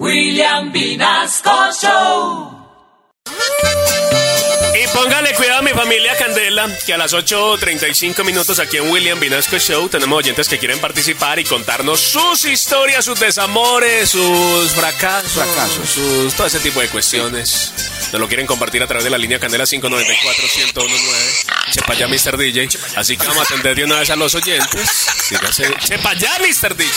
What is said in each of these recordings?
William Vinasco Show. Y póngale cuidado a mi familia Candela, que a las 8.35 minutos aquí en William Vinasco Show tenemos oyentes que quieren participar y contarnos sus historias, sus desamores, sus fracasos, Fracasos. sus, todo ese tipo de cuestiones. Nos lo quieren compartir a través de la línea Candela 594-1019. Chepa ya, Mr. DJ. Así que vamos a atender de una vez a los oyentes. Dígase, Chepa ya, Mr. DJ.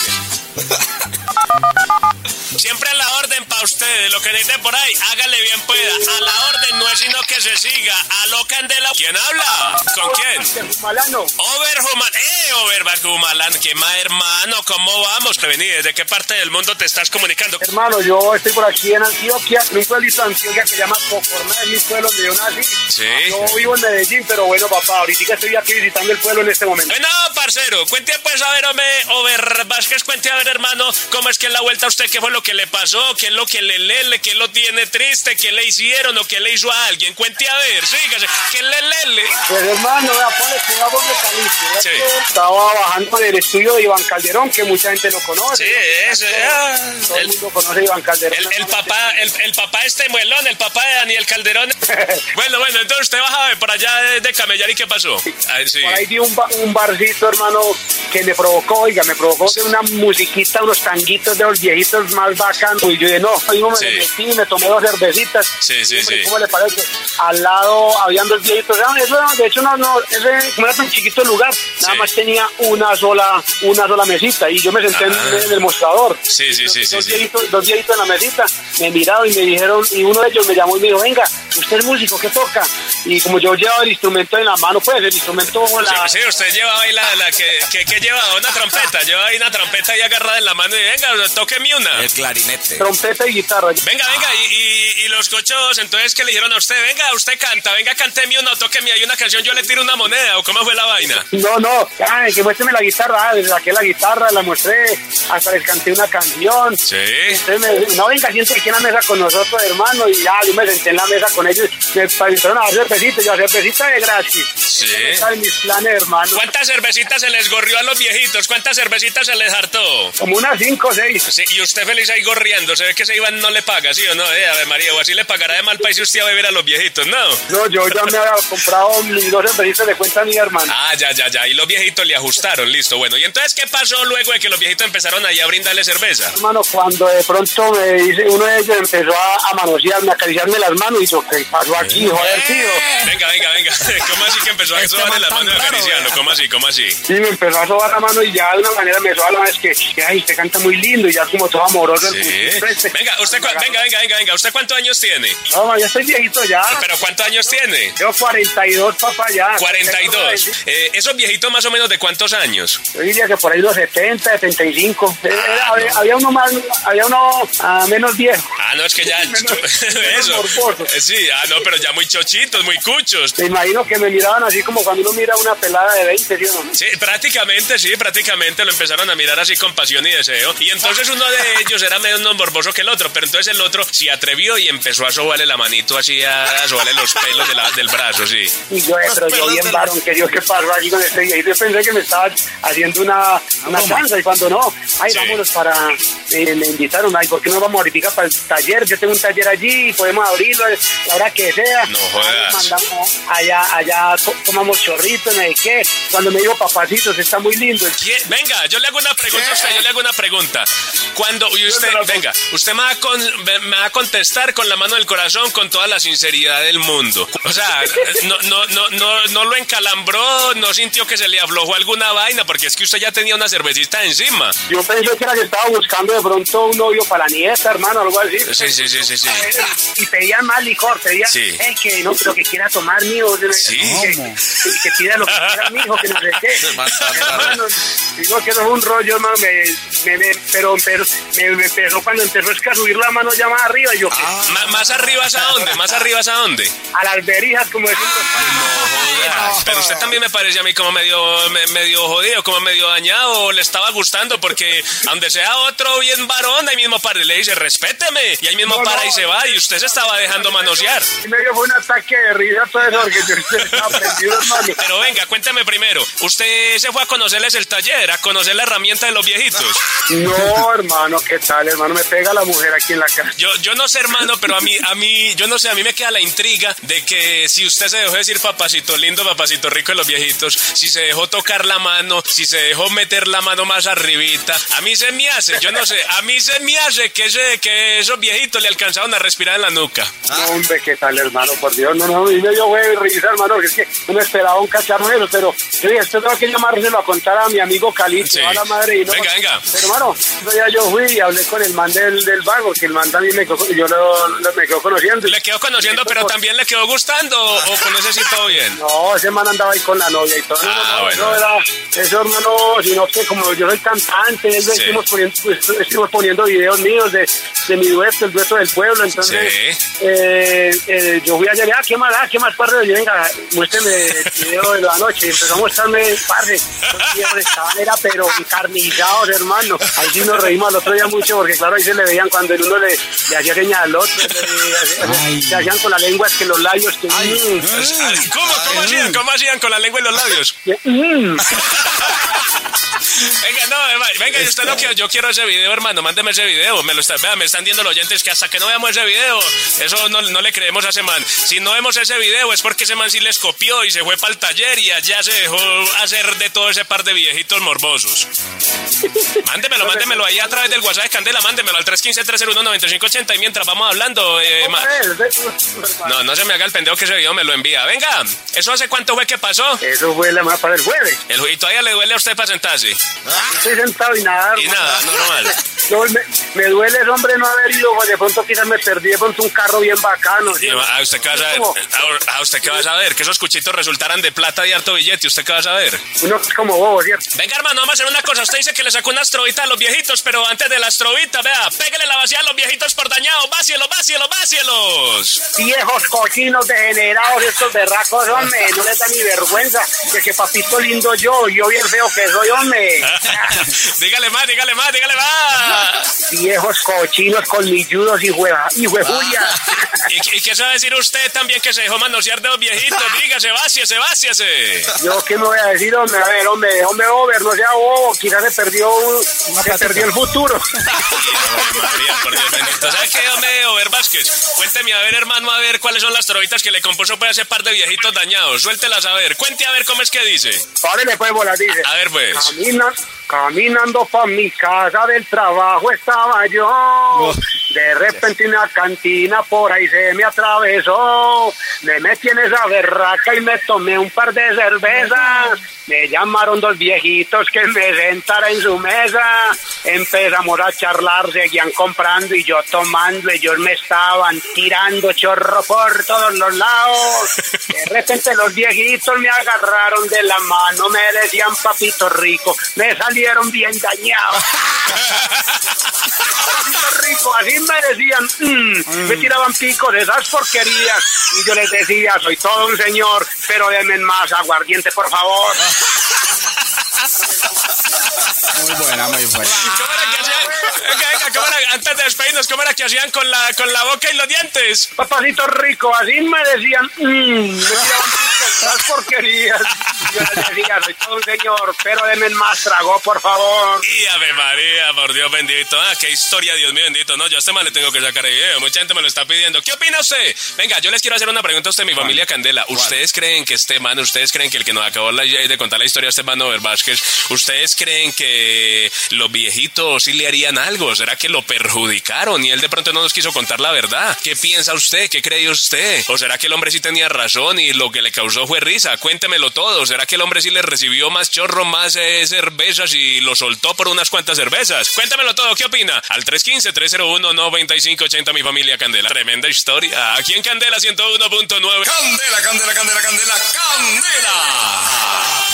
Siempre a la orden para ustedes, lo que necesiten por ahí, hágale bien pueda. A la orden no es sino que se siga. A lo candela. ¿Quién habla? ¿Con quién? Malano. Over Human. ¡Eh, Over Humalan! ¿Qué más, hermano? ¿Cómo vamos? Vení, ¿desde qué parte del mundo te estás comunicando? Hermano, yo estoy por aquí en Antioquia, en un pueblito de Antioquia que se llama Cocorná, es mi pueblo donde yo nací. Sí. Yo vivo en Medellín, pero bueno, papá, ahorita estoy aquí visitando el pueblo en este momento. Bueno, parcero, cuente pues a ver, hombre, Over Vázquez, cuente a ver, hermano, cómo es que en la vuelta a usted, qué fue lo que le pasó, qué es lo que le lele, qué lo tiene triste, qué le hicieron o qué le hizo a alguien. Cuente a ver, sígase, qué le lele. Pues hermano, vea, ponle cuidado. ¿verdad Sí. Estaba bajando del estudio de Iván Calderón, que mucha gente lo conoce. Sí, es, ah, Todo el mundo conoce a Iván Calderón. el, el papá, el, el papá este muelón, el papá de Daniel Calderón. bueno, bueno, entonces usted bajaba de por allá de, de Camellar y qué pasó. Ay, sí. Por ahí vi un, ba- un barcito, hermano, que me provocó, oiga, me provocó de una musiquita, unos tanguitos de los viejitos más bacanos. Y yo dije, no, ahí me Sí. metí, me tomé dos cervecitas. Sí, sí, sí. ¿Cómo le parece? Al lado habían dos viejitos. Ah, Eso, de hecho, no, no, ese, como era tan chiquito el lugar, nada Sí. más tenía una sola, una sola mesita. Y yo me senté en- Ah. en, el mostrador. Sí, sí, sí, Dos, sí. Viejitos, dos viejitos en la mesita me miraron y me dijeron, y uno de ellos me llamó y me dijo, venga, usted es músico, ¿qué toca? Y como yo llevaba el instrumento en la mano, pues el instrumento, la, Sí, sí, usted llevaba ahí la, la que, que, que llevaba una trompeta, llevaba ahí una trompeta ahí agarrada en la mano y venga, tóqueme una. El clarinete. trompeta y guitarra. Venga, venga, y, y, y los cochos, entonces, ¿qué le dijeron a usted? Venga, usted canta, venga, cánteme una, tóqueme ahí una canción, yo le tiro una moneda, ¿o cómo fue la vaina? No, no, ay, que muéstrame la guitarra, ah, le saqué la guitarra, la mostré, hasta les canté una canción. Sí. Entonces me no, venga, siéntate aquí en la mesa con nosotros, hermano, y ya, yo me senté en la mesa con ellos, me empezaron a dar cervecita, yo cervecita de gratis. Sí. Esa es mis planes, hermano. ¿Cuántas cervecitas se les gorrió a los viejitos? ¿Cuántas cervecitas se les hartó? Como unas cinco o seis. Sí, y usted feliz ahí gorriendo, se ve que ese Iván no le paga, ¿sí o no? Eh, a ver, María, o así le pagará de mal país si usted va a beber a los viejitos, ¿no? No, yo ya me había comprado mis dos cervecitas de cuenta mía, hermano. Ah, ya, ya, ya. Y los viejitos le ajustaron, listo. Bueno, ¿y entonces qué pasó luego de que los viejitos empezaron ahí a brindarle cerveza? Hermano, cuando de pronto me dice, uno de ellos empezó a, a manosearme, a acariciarme las manos, y yo, ¿qué pasó aquí, joder, tío? Venga, venga, venga. ¿Cómo así que empezó a Este sobarle man la tan mano y a raro, acariciarlo? ¿Cómo así? ¿Cómo así? Sí, me empezó a sobar la mano y ya de una manera me soba la mano, es que, que, ay, usted canta muy lindo y ya como todo amoroso. Sí. este. Venga, usted, cua- venga, venga, venga, venga. ¿Usted cuántos años tiene? No, ya estoy viejito ya. ¿Pero cuántos años tiene? Tengo 42, papá, ya. 42. Eh, ¿Esos viejitos más o menos de cuántos años? Yo diría que por ahí los 70, 75. Eh, Ah, había, no. había uno más, había uno ah, menos viejo. Ah, no, es que ya... Menos- Eso. Eh, Sí, ah, no, pero ya muy chochitos, muy cuchos. Me imagino que me miraban así como cuando uno mira una pelada de 20, ¿sí o no? Sí, prácticamente, sí, prácticamente lo empezaron a mirar así con pasión y deseo. Y entonces uno de ellos era menos morboso que el otro, pero entonces el otro se atrevió y empezó a sobarle la manito así, a, a sobarle los pelos de la- del brazo, sí. Y yo, eh, pero yo bien varón, que Dios, ¿qué pasó aquí con este viejito? Yo pensé que me estaba haciendo una, una chanza y cuando no, ay, Sí. vámonos para, eh, me invitaron, ay, ¿por qué no vamos ahorita para el taller? Yo tengo un taller allí, podemos abrirlo a la hora que sea. No jodas. Ay, mandamos allá, allá to- tomamos chorritos, no sé qué. Cuando me dijo, papacito, se está muy lindo. Venga, yo le hago una pregunta a usted, yo le hago una pregunta. Cuando, y usted, venga, usted me va, a con- me- va a contestar con la mano del corazón, con toda la sinceridad del mundo. O sea, no, no, no, no, no lo encalambró, no sintió que se le aflojó alguna vaina, porque es que usted ya tenía una cervecita encima. Yo pensé que era que estaba buscando de pronto un novio para la nieta, hermano, algo así. Sí, sí, sí, sí, sí. Y pedían más licor, pedían, Sí. "Ey, que no, lo que quiera tomar, mijo. Sí. Que, que, pida lo que quiera, mijo, que no sé qué. Hermano, digo que eso es un rollo, hermano, me, me, me- pero, pero me, empezó cuando empezó a subir la mano ya más arriba, yo. Ma- ¿Más arriba es a dónde? ¿Más arriba es a dónde? a las berijas, como decimos. Jodas. Pero usted también me parece a mí como medio, me- medio jodido, como medio dañado, o le estaba gustando, porque donde sea otro bien varón, ahí mismo para le dice, respéteme, y ahí mismo para y se va y usted se estaba dejando manosear. Y medio fue un ataque de risa todo eso porque yo estaba aprendido, hermano. Pero venga, cuénteme primero, ¿usted se fue a conocerles el taller, a conocer la herramienta de los viejitos? No, hermano, ¿qué tal, hermano? Me pega la mujer aquí en la casa. Yo, yo no sé, hermano, pero a mí, a mí, yo no sé, a mí me queda la intriga de que si usted se dejó decir papacito lindo, papacito rico de los viejitos, si se dejó tocar la mano, si se dejó meter la mano más arribita, a mí se me hace, yo no sé, a mí se me hace que, ese, que esos viejitos le alcanzaron a respirar en la nuca. No, hombre, ¿qué tal, hermano? Por Dios, no, no, y medio fue risa, hermano, porque es que no me esperaba un cacharro pero yo dije, esto tengo que llamárselo a contar a mi amigo Calito, Sí. a la madre. Y no, Venga, venga. Pero, hermano, yo fui y hablé con el man del, del vago, que el man también me quedó, yo lo, lo- me quedó conociendo. ¿Le quedó conociendo, pero también le quedó gustando o con ese sí todo bien? No, ese man andaba ahí con la novia y todo. No, Ah, no, bueno. Eso era, eso hermano, sino que como yo soy cantante, Sí. estuvimos, poniendo, pues, estuvimos poniendo videos míos de, de mi dueto, el dueto del pueblo. Entonces, Sí. eh, eh, yo fui allá, ah, ¿qué más, ah, qué más, padre? Yo, venga, muéstrame el video de la noche. Empezó a mostrarme, padre, los estaban, era, pero encarnizados, hermano. Ahí sí nos reímos al otro día mucho, porque claro, ahí se le veían cuando el uno le, le hacía señal al otro, le, le hacían con la lengua, es que los labios, que, mm, ¿Cómo, cómo hacían? ¿Cómo hacían con la lengua y los labios? mm. Venga, no, venga, y usted no quiero, yo quiero ese video, hermano, mándeme ese video. Me lo está, vea, me están diciendo los oyentes que hasta que no veamos ese video, eso no, no le creemos a ese man. Si no vemos ese video es porque ese man sí les copió y se fue para el taller y allá se dejó hacer de todo ese par de viejitos morbosos. Mándemelo, mándemelo ahí a través del WhatsApp de Candela, mándemelo al 315-301-9580 y mientras vamos hablando, eh, ma- no, no se me haga el pendejo que ese video me lo envía. Venga, ¿eso hace cuánto fue que pasó? Eso fue la más para el jueves. El, y todavía le duele a usted para sentarse. Estoy sentado y nada. Y nada, normal. No, me, me duele hombre no haber ido, de pronto quizás me perdí de pronto un carro bien bacano. ¿sí? ¿A usted qué va a saber? ¿A, usted qué va a saber? Que esos cuchitos resultaran de plata y harto billete. ¿Usted qué va a saber? Uno es como bobo, ¿cierto? Venga, hermano, vamos a hacer una cosa. Usted dice que le sacó una astrobita a los viejitos, pero antes de la astrobita, vea, pégale la vacía a los viejitos por dañados. Vácielos, vácielos, vácielos. Viejos cochinos degenerados, estos berracos, hombre, no les da ni vergüenza de que papito lindo yo, yo bien feo que soy, hombre. dígale más, dígale más, dígale más. Viejos cochinos colmilludos y hueva, y. ¿Y, y qué sabe decir usted también que se dejó manosear de los viejitos? Dígase, váciese, váciese. Yo qué me voy a decir, hombre, a ver, hombre, hombre, over, no sea bobo, quizás se perdió, un- se perdió el futuro. Ay, María, por Dios bendito. ¿Sabe qué, hombre, Over Vázquez? Cuénteme, a ver, hermano, a ver cuáles son las trovitas que le compuso para ese par de viejitos dañados. Suéltelas a ver. Cuente a ver cómo es que dice. Órale, pues, bola, dice. A ver, pues. Camina- caminando pa' mi casa del trabajo estaba yo. De repente una cantina por ahí se me atravesó. Me metí en esa berraca y me tomé un par de cervezas. Me llamaron dos viejitos que me sentara en su mesa. Empezamos a charlar, seguían comprando y yo tomando. Ellos me estaban tirando chorro por todos los lados. De repente los viejitos me agarraron de la mano, me decían papito rico. Me salieron bien dañados. Rico, así me decían. mm, Me tiraban picos de esas porquerías. Y yo les decía, soy todo un señor, pero denme más aguardiente, por favor. Muy buena, muy buena. ¿Cómo era que hacían? Venga, venga, ¿cómo era? Antes de despedirnos, ¿cómo era que hacían con la, con la boca y los dientes? Papacito rico, así me decían, mmm, esas porquerías. Yo les decía, soy todo un señor, pero denme más trago, por favor. Y Ave María, por Dios bendito. Ah, qué historia, Dios mío bendito. No, yo a este mal le tengo que sacar el video. Mucha gente me lo está pidiendo. ¿Qué opina usted? Venga, yo les quiero hacer una pregunta a usted, mi familia Candela. ¿Ustedes creen que este man, ustedes creen que el que nos acabó la- de contar la historia, este man Vázquez, ¿ustedes creen que los viejitos sí le harían algo? ¿Será que lo perjudicaron y él de pronto no nos quiso contar la verdad? ¿Qué piensa usted? ¿Qué cree usted? ¿O será que el hombre sí tenía razón y lo que le causó fue risa? Cuéntemelo todo. ¿Será que el hombre sí le recibió más chorro, más eh, cervezas y lo soltó por unas cuantas cervezas? Cuéntamelo todo. ¿Qué opina? Al 315-301-9580, mi familia Candela. Tremenda historia. Aquí en Candela 101.9. Candela, candela, candela, candela, candela.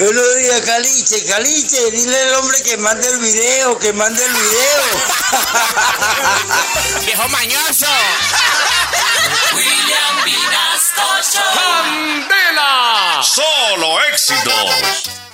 Yo le digo, Caliche, Caliche, dile al hombre que mande el video, que mande el video. Viejo mañoso. William Show. Candela. Solo éxitos.